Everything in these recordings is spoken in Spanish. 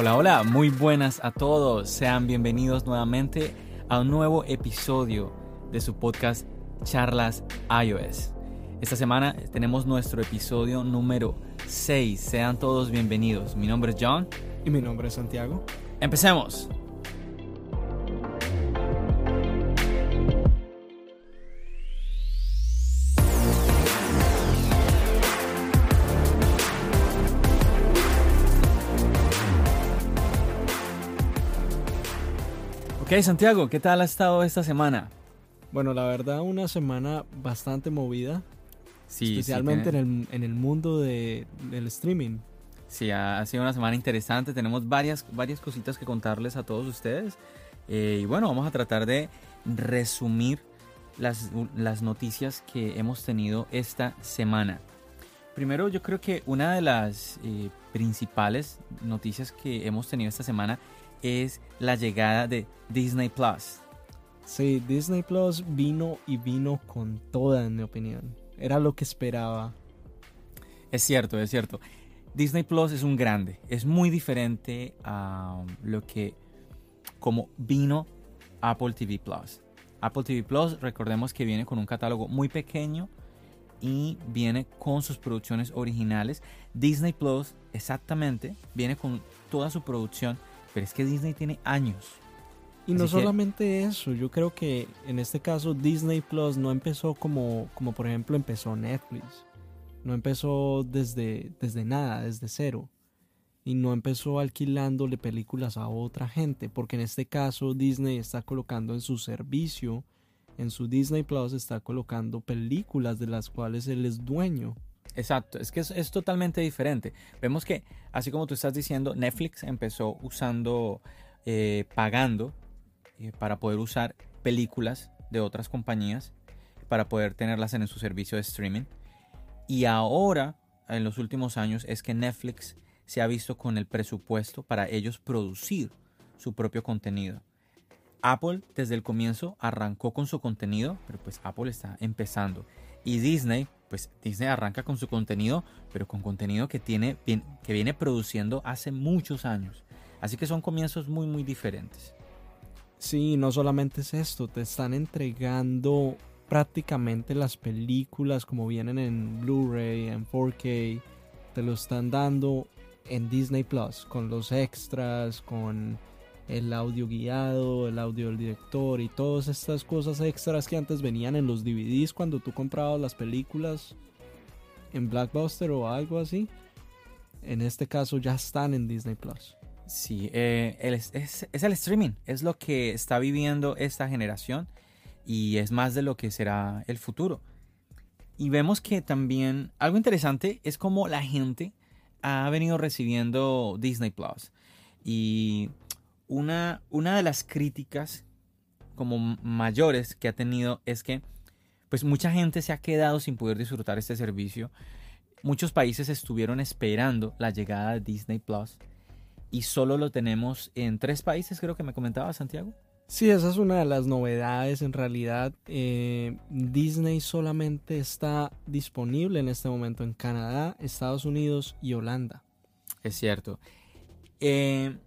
Hola, hola, muy buenas a todos. Sean bienvenidos nuevamente a un nuevo episodio de su podcast Charlas iOS. Esta semana tenemos nuestro episodio número 6. Sean todos bienvenidos. Mi nombre es John. Y mi nombre es Santiago. Empecemos. Ok, Santiago, ¿qué tal ha estado esta semana? Bueno, la verdad, una semana bastante movida. Sí, especialmente en, el, en, el, mundo de, del streaming. Sí, ha, sido una semana interesante. Tenemos varias, varias cositas que contarles a todos ustedes. Eh, y bueno, vamos a tratar de resumir las, las noticias que hemos tenido esta semana. Primero, yo creo que una de las eh, principales noticias que hemos tenido esta semana es la llegada de Disney Plus. Sí, Disney Plus vino y vino con toda, en mi opinión. Era lo que esperaba. Es cierto, es cierto. Disney Plus es un grande. Es muy diferente a lo que como vino Apple TV Plus. Apple TV Plus, recordemos que viene con un catálogo muy pequeño y viene con sus producciones originales. Disney Plus, exactamente, viene con toda su producción pero es que Disney tiene años. Y no solamente eso, yo creo que en este caso Disney Plus no empezó como, como por ejemplo empezó Netflix. No empezó desde, desde nada, desde cero. Y no empezó alquilándole películas a otra gente, porque en este caso Disney está colocando en su servicio, en su Disney Plus está colocando películas de las cuales él es dueño. Exacto, es que es, totalmente diferente. Vemos que, así como tú estás diciendo, Netflix empezó usando, eh, pagando eh, para poder usar películas de otras compañías, para poder tenerlas en su servicio de streaming. Y ahora, en los últimos años, es que Netflix se ha visto con el presupuesto para ellos producir su propio contenido. Apple desde el comienzo arrancó con su contenido, pero pues Apple está empezando. Y Disney pues Disney arranca con su contenido, pero con contenido que, tiene, que viene produciendo hace muchos años. Así que son comienzos muy, muy diferentes. Sí, no solamente es esto, te están entregando prácticamente las películas como vienen en Blu-ray, en 4K, te lo están dando en Disney Plus, con los extras, con el audio guiado, el audio del director y todas estas cosas extras que antes venían en los DVDs cuando tú comprabas las películas en Blackbuster o algo así. En este caso ya están en Disney Plus. Sí, eh, es, es, el streaming, es lo que está viviendo esta generación y es más de lo que será el futuro. Y vemos que también algo interesante es cómo la gente ha venido recibiendo Disney Plus. Y una, una de las críticas como mayores que ha tenido es que pues mucha gente se ha quedado sin poder disfrutar este servicio. Muchos países estuvieron esperando la llegada de Disney Plus y solo lo tenemos en tres países, creo que me comentaba Santiago. Sí, esa es una de las novedades. En realidad, eh, Disney solamente está disponible en este momento en Canadá, Estados Unidos y Holanda. Es cierto. Eh,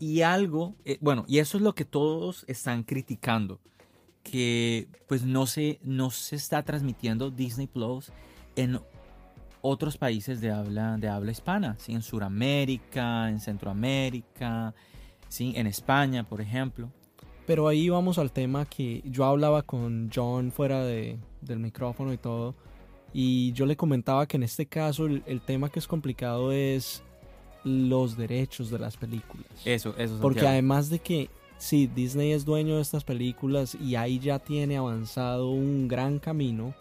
y algo, eh, bueno, y eso es lo que todos están criticando, que pues no se, no se está transmitiendo Disney Plus en otros países de habla, de habla hispana, ¿sí? en Sudamérica, en Centroamérica, ¿sí? en España, por ejemplo. Pero ahí vamos al tema que yo hablaba con John fuera de, del micrófono y todo, y yo le comentaba que en este caso el tema que es complicado es los derechos de las películas. Eso, eso. Porque además de que, sí, Disney es dueño de estas películas y ahí ya tiene avanzado un gran camino,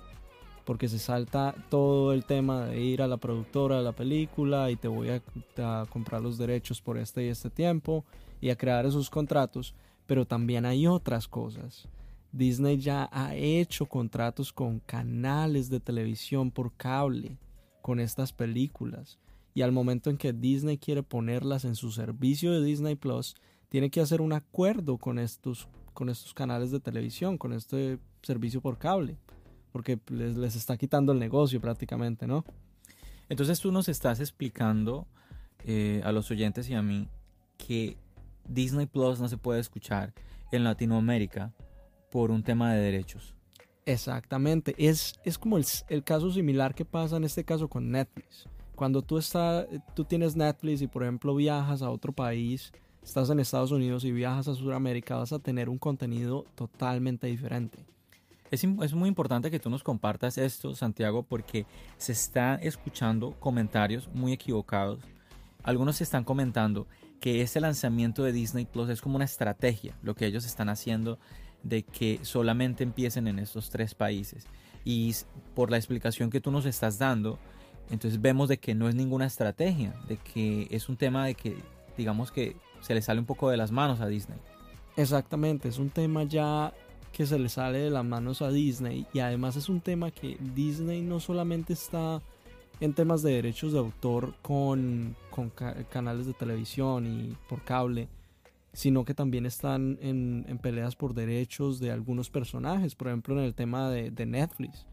porque se salta todo el tema de ir a la productora de la película y te voy a, a comprar los derechos por este y este tiempo y a crear esos contratos, pero también hay otras cosas. Disney ya ha hecho contratos con canales de televisión por cable con estas películas y al momento en que Disney quiere ponerlas en su servicio de Disney Plus, tiene que hacer un acuerdo con estos, con estos canales de televisión, con este servicio por cable, porque les, está quitando el negocio prácticamente, ¿no? Entonces tú nos estás explicando eh, a los oyentes y a mí que Disney Plus no se puede escuchar en Latinoamérica por un tema de derechos. Exactamente, es, es como el, el caso similar que pasa en este caso con Netflix. Cuando tú, está, tú tienes Netflix y por ejemplo viajas a otro país, estás en Estados Unidos y viajas a Sudamérica, vas a tener un contenido totalmente diferente. Es, es, muy importante que tú nos compartas esto, Santiago, porque se están escuchando comentarios muy equivocados. Algunos están comentando que este lanzamiento de Disney Plus es como una estrategia, lo que ellos están haciendo de que solamente empiecen en estos tres países. Y por la explicación que tú nos estás dando, entonces vemos de que no es ninguna estrategia, de que es un tema de que digamos que se le sale un poco de las manos a Disney. Exactamente, es un tema ya que se le sale de las manos a Disney y además es un tema que Disney no solamente está en temas de derechos de autor con, con canales de televisión y por cable, sino que también están en, en, peleas por derechos de algunos personajes, por ejemplo en el tema de, de Netflix.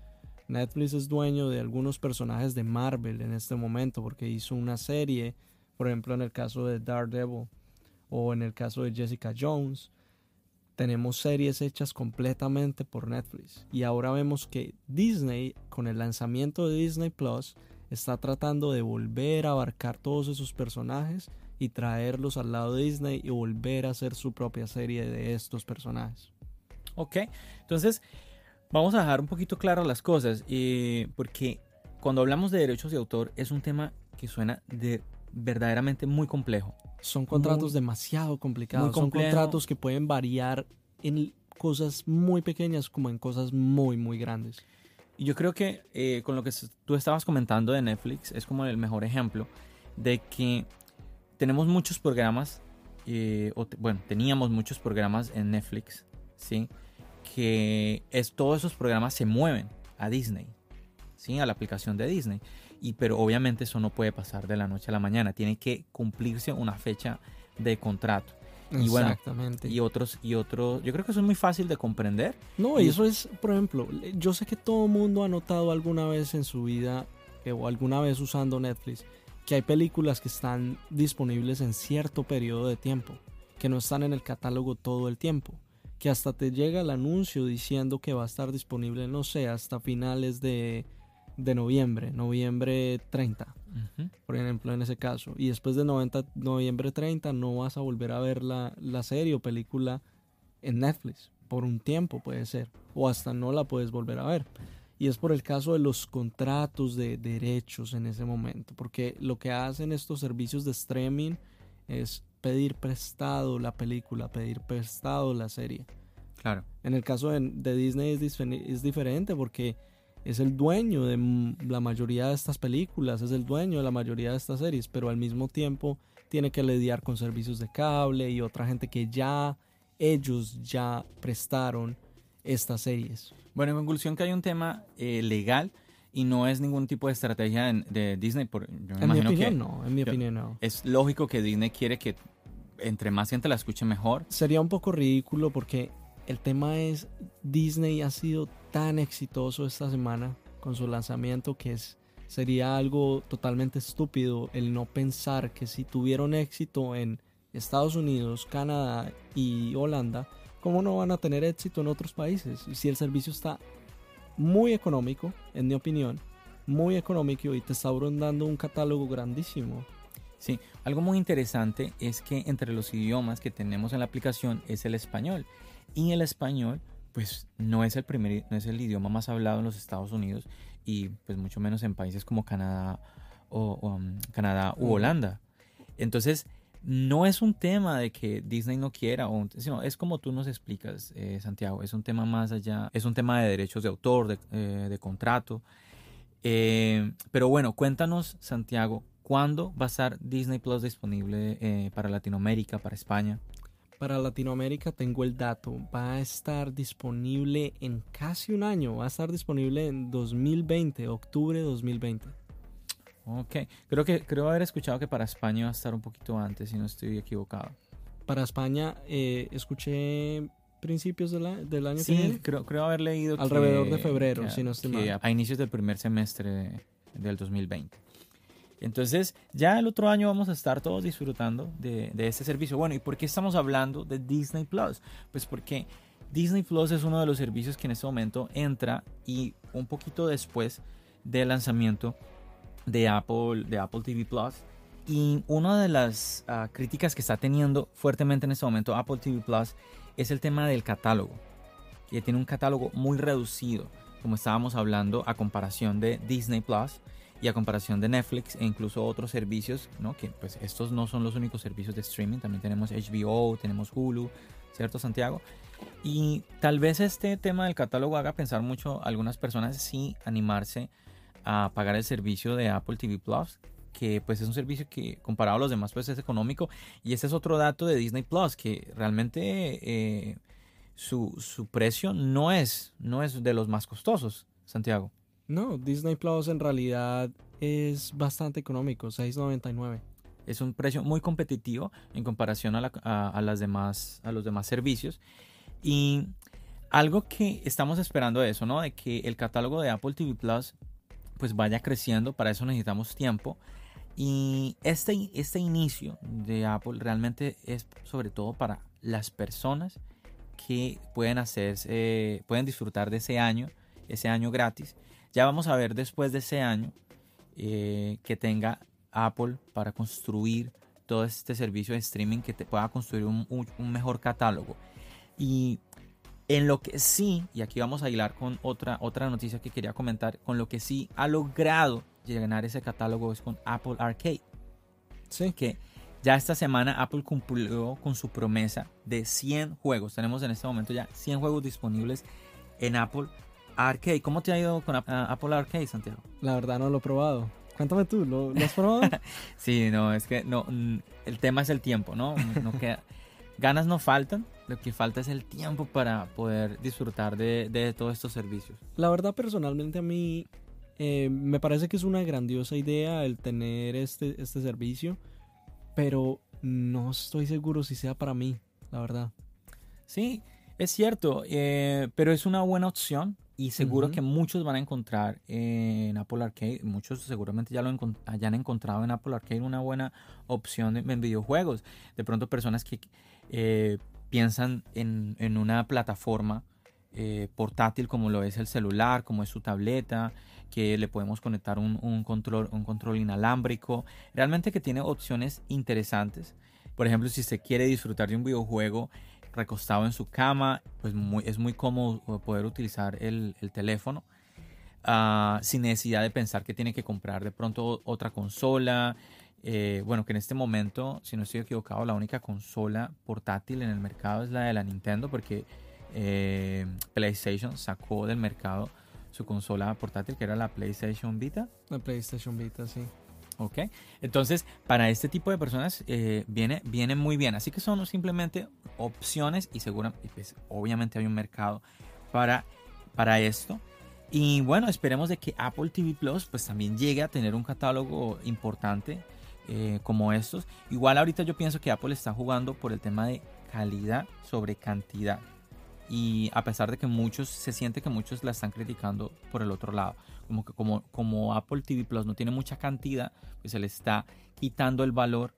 Netflix es dueño de algunos personajes de Marvel en este momento porque hizo una serie, por ejemplo en el caso de Daredevil o en el caso de Jessica Jones tenemos series hechas completamente por Netflix. Y ahora vemos que Disney, con el lanzamiento de Disney Plus, está tratando de volver a abarcar todos esos personajes y traerlos al lado de Disney y volver a hacer su propia serie de estos personajes. Ok, entonces vamos a dejar un poquito claras las cosas, porque cuando hablamos de derechos de autor es un tema que suena de verdaderamente muy complejo. Son contratos demasiado complicados. Son contratos que pueden variar en cosas muy pequeñas como en cosas muy, muy grandes. Y yo creo que eh, con lo que tú estabas comentando de Netflix es como el mejor ejemplo de que tenemos muchos programas, eh, bueno, teníamos muchos programas en Netflix, ¿sí? Que es, todos esos programas se mueven a Disney, ¿sí? A la aplicación de Disney y pero obviamente eso no puede pasar de la noche a la mañana, tiene que cumplirse una fecha de contrato. Y bueno, Exactamente. y otros, y otros, yo creo que eso es muy fácil de comprender. No, y eso es, por ejemplo, yo sé que todo el mundo ha notado alguna vez en su vida eh, o alguna vez usando Netflix que hay películas que están disponibles en cierto periodo de tiempo, que no están en el catálogo todo el tiempo, que hasta te llega el anuncio diciendo que va a estar disponible, no sé, hasta finales de de noviembre, noviembre 30, por ejemplo, en ese caso. Y después de 90, noviembre 30 no vas a volver a ver la, la serie o película en Netflix. Por un tiempo puede ser. O hasta no la puedes volver a ver. Y es por el caso de los contratos de derechos en ese momento. Porque lo que hacen estos servicios de streaming es pedir prestado la película, pedir prestado la serie. Claro. En el caso de, de Disney es, es diferente porque es el dueño de la mayoría de estas películas, es el dueño de la mayoría de estas series, pero al mismo tiempo tiene que lidiar con servicios de cable y otra gente que ya ellos ya prestaron estas series. Bueno, en conclusión que hay un tema eh, legal y no es ningún tipo de estrategia de Disney. Por, en mi opinión no, en mi opinión no. Es lógico que Disney quiere que entre más gente la escuche mejor. Sería un poco ridículo porque el tema es Disney ha sido tan exitoso esta semana con su lanzamiento que es, sería algo totalmente estúpido el no pensar que si tuvieron éxito en Estados Unidos, Canadá y Holanda, ¿cómo no van a tener éxito en otros países? Si el servicio está muy económico, en mi opinión, muy económico y te está brindando un catálogo grandísimo. Sí, algo muy interesante es que entre los idiomas que tenemos en la aplicación es el español. Y el español pues no es el primer no es el idioma más hablado en los Estados Unidos y pues mucho menos en países como Canadá o, um, Canadá u Holanda. Entonces, no es un tema de que Disney no quiera, o, sino es como tú nos explicas, eh, Santiago, es un tema más allá, es un tema de derechos de autor, de, eh, contrato. Eh, pero bueno, cuéntanos, Santiago, ¿cuándo va a estar Disney Plus disponible para Latinoamérica, para España? para Latinoamérica tengo el dato. Va a estar disponible en casi un año. Va a estar disponible en 2020, octubre de 2020. Ok, creo que creo haber escuchado que para España va a estar un poquito antes, si no estoy equivocado. Para España eh, escuché principios del año sí, que viene. creo, creo haber leído alrededor de febrero, si no estoy mal. A inicios del primer semestre del 2020. Entonces, ya el otro año vamos a estar todos disfrutando de, de este servicio. Bueno, ¿y por qué estamos hablando de Disney Plus? Pues porque Disney Plus es uno de los servicios que en este momento entra y un poquito después del lanzamiento de Apple, de Apple TV Plus. Y una de las ah, críticas que está teniendo fuertemente en este momento Apple TV Plus es el tema del catálogo. Que tiene un catálogo muy reducido, como estábamos hablando, a comparación de Disney Plus y a comparación de Netflix e incluso otros servicios, ¿no? que pues estos no son los únicos servicios de streaming, también tenemos HBO, tenemos Hulu, ¿cierto Santiago? Y tal vez este tema del catálogo haga pensar mucho a algunas personas si animarse a pagar el servicio de Apple TV Plus, que pues es un servicio que comparado a los demás pues es económico. Y ese es otro dato de Disney Plus, que realmente eh, su, su, precio no es, no es de los más costosos, Santiago. No, Disney Plus en realidad es bastante económico, 6.99. Es un precio muy competitivo en comparación a, la, a, a, las demás, a los demás servicios. Y algo que estamos esperando de eso, ¿no? De que el catálogo de Apple TV Plus pues vaya creciendo, para eso necesitamos tiempo. Y este, este inicio de Apple realmente es sobre todo para las personas que pueden hacerse, pueden disfrutar de ese año, ese año gratis. Ya vamos a ver después de ese año eh, que tenga Apple para construir todo este servicio de streaming que te pueda construir un, un, un mejor catálogo. Y en lo que sí, y aquí vamos a hilar con otra, otra noticia que quería comentar, con lo que sí ha logrado llenar ese catálogo es con Apple Arcade. Sí. Que ya esta semana Apple cumplió con su promesa de 100 juegos. Tenemos en este momento ya 100 juegos disponibles en Apple Arcade. ¿Cómo te ha ido con Apple Arcade, Santiago? La verdad no lo he probado. Cuéntame tú, ¿lo, lo has probado? sí, no, es que no, el tema es el tiempo, ¿no? no queda, ganas no faltan, lo que falta es el tiempo para poder disfrutar de, de todos estos servicios. La verdad, personalmente a mí eh, me parece que es una grandiosa idea el tener este, este servicio, pero no estoy seguro si sea para mí, la verdad. Sí, es cierto, eh, pero es una buena opción y seguro uh -huh. que muchos van a encontrar en Apple Arcade, muchos seguramente ya lo encont hayan encontrado en Apple Arcade una buena opción en, en videojuegos. De pronto personas que eh, piensan en, en, una plataforma eh, portátil como lo es el celular, como es su tableta, que le podemos conectar un, un, control, un control inalámbrico. Realmente que tiene opciones interesantes. Por ejemplo, si usted quiere disfrutar de un videojuego recostado en su cama, pues muy, es muy cómodo poder utilizar el, el teléfono. Uh, sin necesidad de pensar que tiene que comprar de pronto otra consola. Eh, bueno, que en este momento, si no estoy equivocado, la única consola portátil en el mercado es la de la Nintendo, porque eh, PlayStation sacó del mercado su consola portátil, que era la PlayStation Vita. La PlayStation Vita, sí. Ok, entonces para este tipo de personas eh, viene, viene muy bien. Así que son simplemente opciones y seguramente, pues, obviamente hay un mercado para, para esto. Y bueno, esperemos de que Apple TV Plus pues también llegue a tener un catálogo importante eh, como estos. Igual ahorita yo pienso que Apple está jugando por el tema de calidad sobre cantidad. Y a pesar de que muchos, se siente que muchos la están criticando por el otro lado. Como que como, como Apple TV Plus no tiene mucha cantidad, pues se le está quitando el valor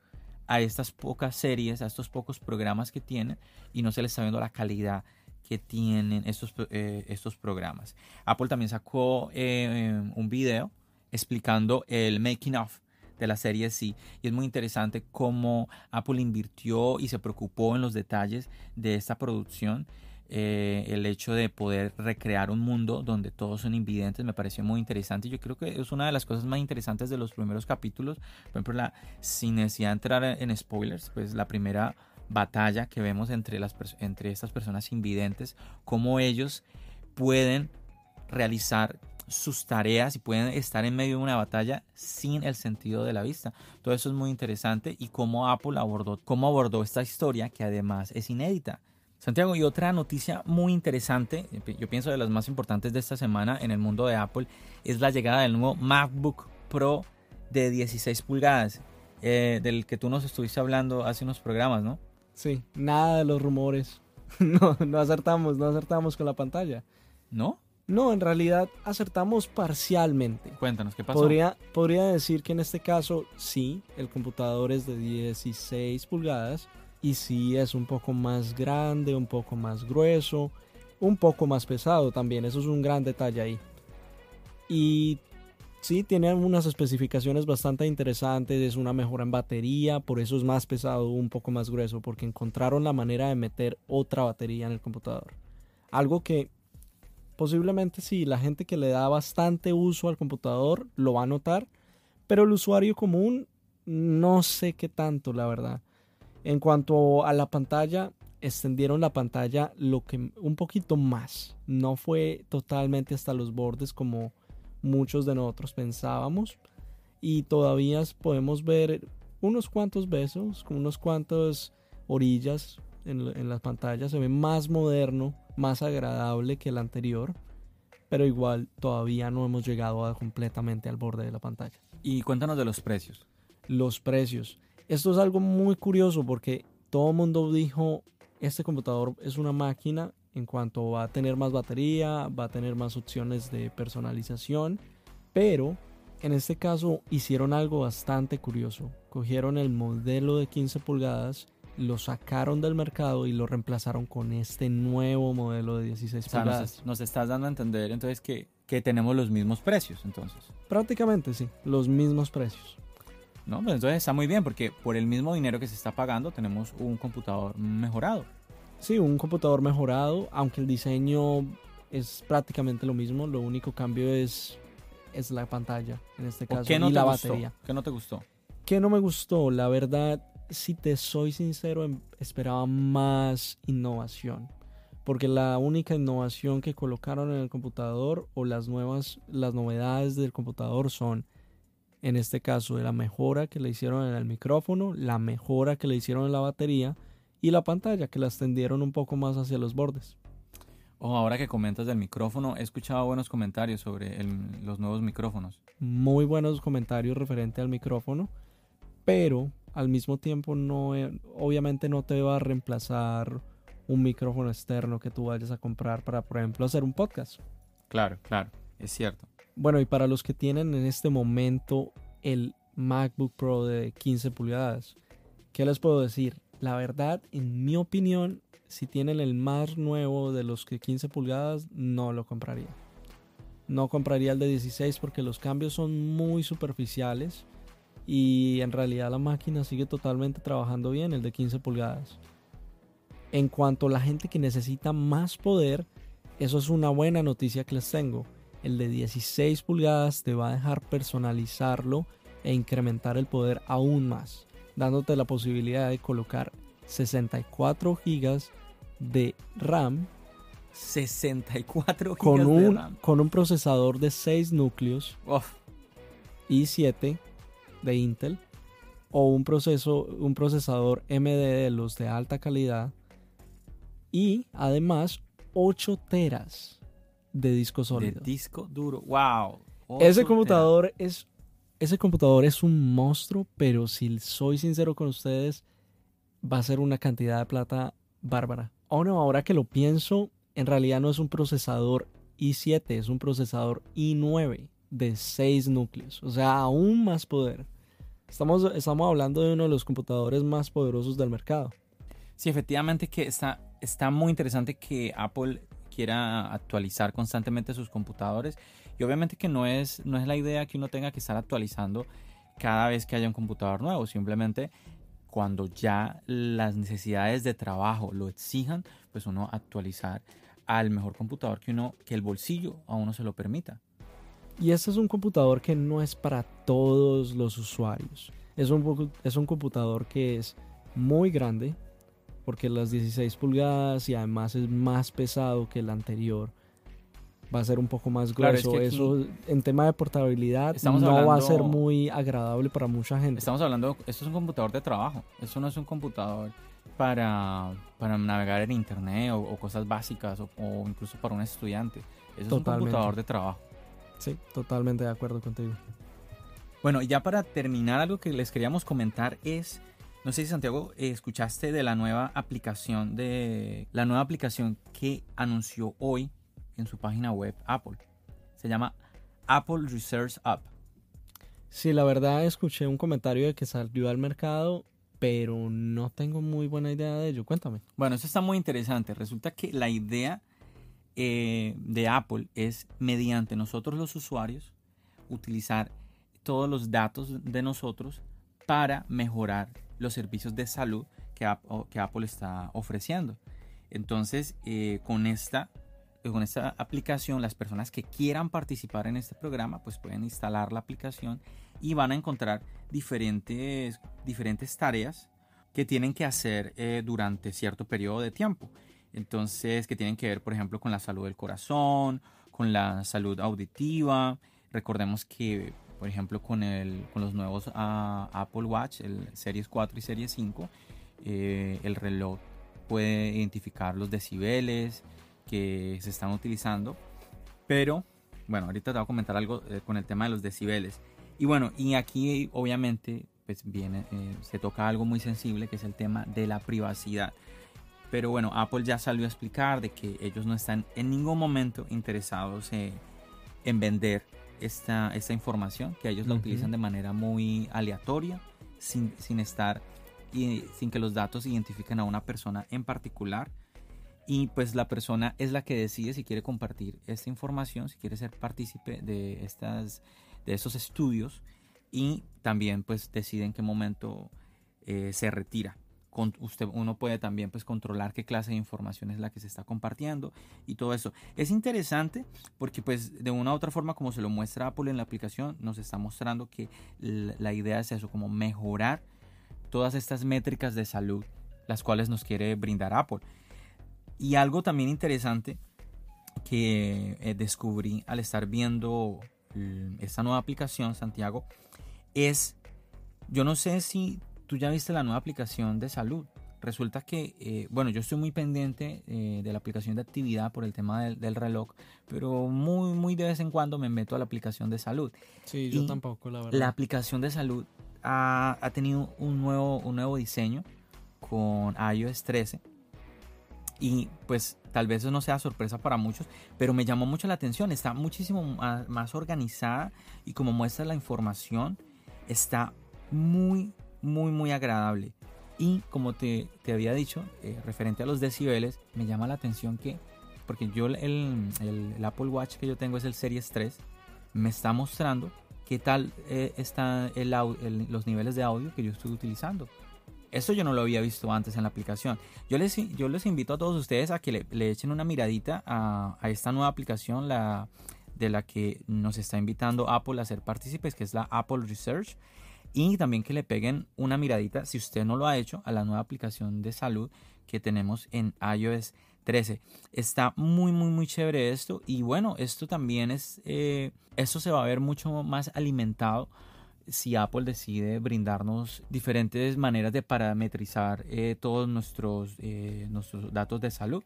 a estas pocas series, a estos pocos programas que tiene y no se le está viendo la calidad que tienen estos, eh, estos programas. Apple también sacó eh, un video explicando el making of de la serie sí y es muy interesante cómo Apple invirtió y se preocupó en los detalles de esta producción eh, el hecho de poder recrear un mundo donde todos son invidentes me pareció muy interesante. Yo creo que es una de las cosas más interesantes de los primeros capítulos. Por ejemplo, la, sin necesidad de entrar en spoilers, pues la primera batalla que vemos entre, las, entre estas personas invidentes, cómo ellos pueden realizar sus tareas y pueden estar en medio de una batalla sin el sentido de la vista. Todo eso es muy interesante y cómo Apple abordó, cómo abordó esta historia que además es inédita. Santiago, y otra noticia muy interesante, yo pienso de las más importantes de esta semana en el mundo de Apple, es la llegada del nuevo MacBook Pro de 16 pulgadas, eh, del que tú nos estuviste hablando hace unos programas, ¿no? Sí, nada de los rumores. No, no acertamos, no acertamos con la pantalla. ¿No? No, en realidad acertamos parcialmente. Cuéntanos, ¿qué pasó? Podría, podría decir que en este caso sí, el computador es de 16 pulgadas y sí es un poco más grande, un poco más grueso, un poco más pesado también, eso es un gran detalle ahí. Y sí, tiene unas especificaciones bastante interesantes, es una mejora en batería, por eso es más pesado, un poco más grueso, porque encontraron la manera de meter otra batería en el computador. Algo que posiblemente sí, la gente que le da bastante uso al computador lo va a notar, pero el usuario común no sé qué tanto, la verdad. En cuanto a la pantalla, extendieron la pantalla lo que un poquito más. No fue totalmente hasta los bordes como muchos de nosotros pensábamos. Y todavía podemos ver unos cuantos besos, unos cuantos orillas en, en la pantalla. Se ve más moderno, más agradable que el anterior. Pero igual todavía no hemos llegado a completamente al borde de la pantalla. Y cuéntanos de los precios. Los precios. Esto es algo muy curioso porque todo el mundo dijo, este computador es una máquina en cuanto va a tener más batería, va a tener más opciones de personalización, pero en este caso hicieron algo bastante curioso. Cogieron el modelo de 15 pulgadas, lo sacaron del mercado y lo reemplazaron con este nuevo modelo de 16 O sea, pulgadas. nos, nos estás dando a entender entonces que, que tenemos los mismos precios, entonces. Prácticamente sí, los mismos precios. No, pues entonces está muy bien porque por el mismo dinero que se está pagando tenemos un computador mejorado. Sí, un computador mejorado, aunque el diseño es prácticamente lo mismo, lo único cambio es, es la pantalla, en este ¿O caso, ¿Qué no y la gustó? batería. ¿Qué no te gustó? ¿Qué no me gustó? La verdad, si te soy sincero, em- esperaba más innovación. Porque la única innovación que colocaron en el computador o las nuevas, las novedades del computador son, en este caso, la mejora que le hicieron en el micrófono, la mejora que le hicieron en la batería y la pantalla que la extendieron un poco más hacia los bordes. Oh, ahora que comentas del micrófono, he escuchado buenos comentarios sobre el- los nuevos micrófonos. Muy buenos comentarios referente al micrófono, pero al mismo tiempo no, eh, obviamente no te va a reemplazar un micrófono externo que tú vayas a comprar para, por ejemplo, hacer un podcast. Claro, claro, es cierto. Bueno, y para los que tienen en este momento el MacBook Pro de 15 pulgadas, ¿qué les puedo decir? La verdad, en mi opinión, si tienen el más nuevo de los que 15 pulgadas, no lo compraría. No compraría el de 16 porque los cambios son muy superficiales y en realidad la máquina sigue totalmente trabajando bien, el de 15 pulgadas. En cuanto a la gente que necesita más poder, eso es una buena noticia que les tengo. El de 16 pulgadas te va a dejar personalizarlo e incrementar el poder aún más, dándote la posibilidad de colocar 64 GB de RAM. 64 con de un, RAM. con un procesador de 6 núcleos Uf, i7 de Intel o un, proceso, un procesador AMD de los de alta calidad y además 8 teras de disco de sólido. disco duro. Wow. Ese computador es ese computador es un monstruo, pero si soy sincero con ustedes, va a ser una cantidad de plata bárbara. Oh no, ahora que lo pienso, en realidad no es un procesador i7, es un procesador i9 de 6 núcleos, o sea, aún más poder. Estamos, estamos hablando de uno de los computadores más poderosos del mercado. Sí, efectivamente que está, está muy interesante que Apple quiera actualizar constantemente sus computadores y obviamente que no es, no es la idea que uno tenga que estar actualizando cada vez que haya un computador nuevo, simplemente cuando ya las necesidades de trabajo lo exijan, pues uno actualizar al mejor computador que uno que el bolsillo a uno se lo permita. Y este es un computador que no es para todos los usuarios. Es un, es un computador que es muy grande, porque las 16 pulgadas y además es más pesado que el anterior. Va a ser un poco más Claro, es grueso. que Eso en tema de portabilidad estamos no va a hablando- ser muy agradable para mucha gente. Estamos hablando, esto es un computador de trabajo, esto no es un computador para, para navegar en internet o, o cosas básicas o, o incluso para un estudiante. Eso es un Totalmente. computador de trabajo. Sí, totalmente de acuerdo contigo. Bueno, y ya para terminar, algo que les queríamos comentar es, no sé si Santiago eh, escuchaste de la nueva aplicación de la nueva aplicación que anunció hoy en su página web Apple. Se llama Apple Research App. Sí, la verdad escuché un comentario de que salió al mercado, pero no tengo muy buena idea de ello. Cuéntame. Bueno, eso está muy interesante. Resulta que la idea eh, de Apple es, mediante nosotros los usuarios, utilizar todos los datos de nosotros para mejorar los servicios de salud que, Apple está ofreciendo. Entonces, eh, con esta con esta aplicación, las personas que quieran participar en este programa, pues pueden instalar la aplicación y van a encontrar diferentes, diferentes tareas que tienen que hacer eh, durante cierto periodo de tiempo. Entonces, que tienen que ver, por ejemplo, con la salud del corazón, con la salud auditiva. Recordemos que, por ejemplo, con, el, con los nuevos ah, Apple Watch, el Series 4 y Series 5, eh, el reloj puede identificar los decibeles, que se están utilizando. Pero, bueno, ahorita te voy a comentar algo eh, con el tema de los decibeles. Y bueno, y aquí obviamente pues viene, eh, se toca algo muy sensible que es el tema de la privacidad. Pero bueno, Apple ya salió a explicar de que ellos no están en ningún momento interesados eh, en vender esta, esta información, que ellos la utilizan de manera muy aleatoria, sin, sin estar y sin que los datos identifiquen a una persona en particular y pues la persona es la que decide si quiere compartir esta información, si quiere ser partícipe de, estas, de estos estudios y también pues decide en qué momento eh, se retira. Uno puede también pues controlar qué clase de información es la que se está compartiendo y todo eso. Es interesante porque pues de una u otra forma como se lo muestra Apple en la aplicación nos está mostrando que la idea es eso, como mejorar todas estas métricas de salud las cuales nos quiere brindar Apple. Y algo también interesante que eh, descubrí al estar viendo esta nueva aplicación, Santiago, es, yo no sé si tú ya viste la nueva aplicación de salud. Resulta que, eh, bueno, yo estoy muy pendiente eh, de la aplicación de actividad por el tema del, reloj, pero muy, muy de vez en cuando me meto a la aplicación de salud. Sí, yo tampoco, la verdad. La aplicación de salud ha, ha, tenido un nuevo, un nuevo diseño con iOS 13 y pues tal vez eso no sea sorpresa para muchos, pero me llamó mucho la atención, está muchísimo más organizada y como muestra la información, está muy, muy, muy agradable. Y como te, te había dicho, eh, referente a los decibeles, me llama la atención que, porque yo el, el, Apple Watch que yo tengo es el Series 3, me está mostrando qué tal eh, están el, los niveles de audio que yo estoy utilizando. Eso yo no lo había visto antes en la aplicación. Yo les, yo les invito a todos ustedes a que le, echen una miradita a, esta nueva aplicación la, de la que nos está invitando Apple a ser partícipes, que es la Apple Research. Y también que le peguen una miradita, si usted no lo ha hecho, a la nueva aplicación de salud que tenemos en iOS 13. Está muy, muy, muy chévere esto. Y bueno, esto también es, eh, esto se va a ver mucho más alimentado si Apple decide brindarnos diferentes maneras de parametrizar eh, todos nuestros, eh, nuestros datos de salud.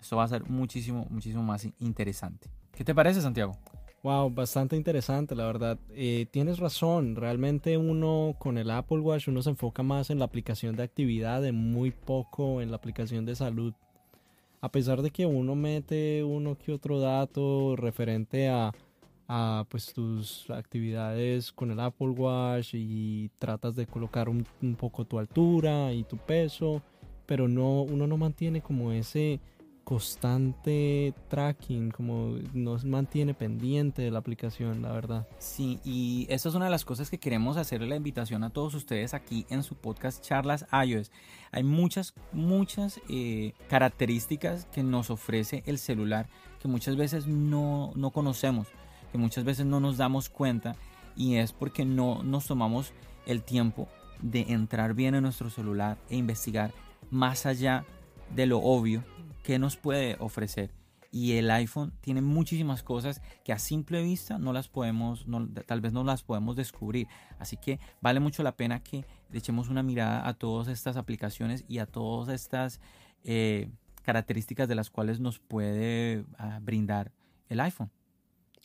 Esto va a ser muchísimo, muchísimo más interesante. ¿Qué te parece, Santiago? Wow, bastante interesante, la verdad. Eh, tienes razón, realmente uno con el Apple Watch uno se enfoca más en la aplicación de actividad, de muy poco en la aplicación de salud. A pesar de que uno mete uno que otro dato referente a a pues tus actividades con el Apple Watch y tratas de colocar un, poco tu altura y tu peso, pero no uno no mantiene como ese constante tracking, como no se mantiene pendiente de la aplicación, la verdad. Sí, y eso es una de las cosas que queremos hacerle la invitación a todos ustedes aquí en su podcast Charlas iOS. Hay muchas, muchas eh, características que nos ofrece el celular que muchas veces no, no conocemos que muchas veces no nos damos cuenta y es porque no nos tomamos el tiempo de entrar bien en nuestro celular e investigar más allá de lo obvio que nos puede ofrecer. Y el iPhone tiene muchísimas cosas que a simple vista no las podemos, tal vez no las podemos descubrir. Así que vale mucho la pena que le echemos una mirada a todas estas aplicaciones y a todas estas eh, características de las cuales nos puede ah, brindar el iPhone.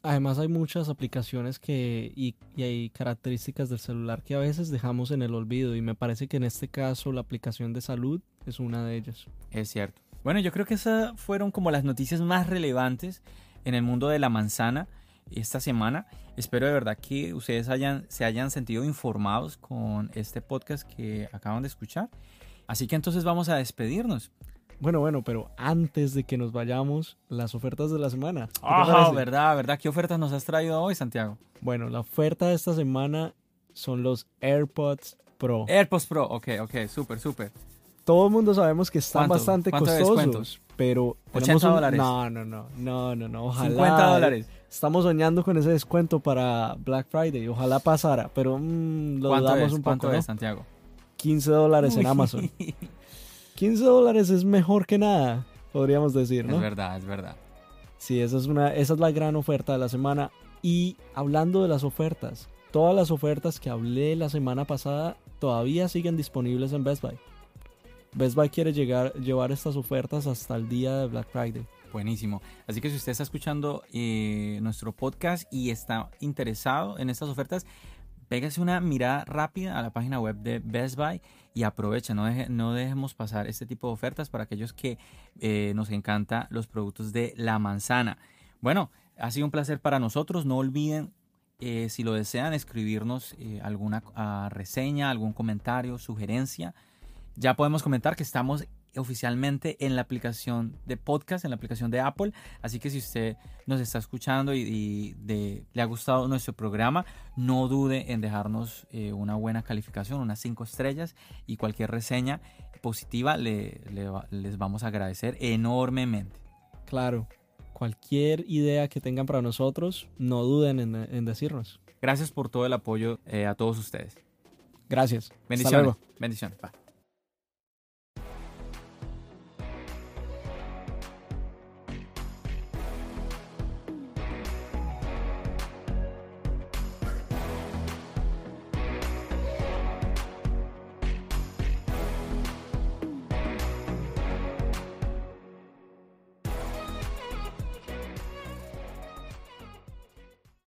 Además hay muchas aplicaciones que y, hay características del celular que a veces dejamos en el olvido y me parece que en este caso la aplicación de salud es una de ellas. Es cierto. Bueno, yo creo que esas fueron como las noticias más relevantes en el mundo de la manzana esta semana. Espero de verdad que ustedes hayan, se hayan sentido informados con este podcast que acaban de escuchar. Así que entonces vamos a despedirnos. Bueno, bueno, pero antes de que nos vayamos, las ofertas de la semana. Ah, verdad, verdad. ¿Qué ofertas nos has traído hoy, Santiago? Bueno, la oferta de esta semana son los AirPods Pro. AirPods Pro, ok, ok, súper, súper. Todo el mundo sabemos que están ¿Cuánto? bastante ¿Cuánto costosos, pero 80 tenemos un- dólares. No, no, no, no, no, no, ojalá. 50 dólares. Estamos soñando con ese descuento para Black Friday, ojalá pasara, pero mm, lo ¿Cuánto dudamos es? un ¿Cuánto poco, ¿no? es, Santiago? 15 dólares en. Amazon. 15 dólares es mejor que nada, podríamos decir, ¿no? Es verdad, es verdad. Sí, esa es, una, esa es la gran oferta de la semana. Y hablando de las ofertas, todas las ofertas que hablé la semana pasada todavía siguen disponibles en Best Buy. Best Buy quiere llegar, llevar estas ofertas hasta el día de Black Friday. Buenísimo. Así que si usted está escuchando eh, nuestro podcast y está interesado en estas ofertas, pégase una mirada rápida a la página web de Best Buy y aproveche. No, deje- no dejemos pasar este tipo de ofertas para aquellos que eh, nos encanta los productos de la manzana. Bueno, ha sido un placer para nosotros. No olviden, eh, si lo desean, escribirnos eh, alguna ah, reseña, algún comentario, sugerencia. Ya podemos comentar que estamos oficialmente en la aplicación de podcast, en la aplicación de Apple. Así que si usted nos está escuchando y, y de- le ha gustado nuestro programa, no dude en dejarnos eh, una buena calificación, unas 5 estrellas y cualquier reseña positiva le, les vamos a agradecer enormemente. Claro, cualquier idea que tengan para nosotros, no duden en, en decirnos. Gracias por todo el apoyo eh, a todos ustedes. Gracias. Bendiciones. Bendiciones. Bye.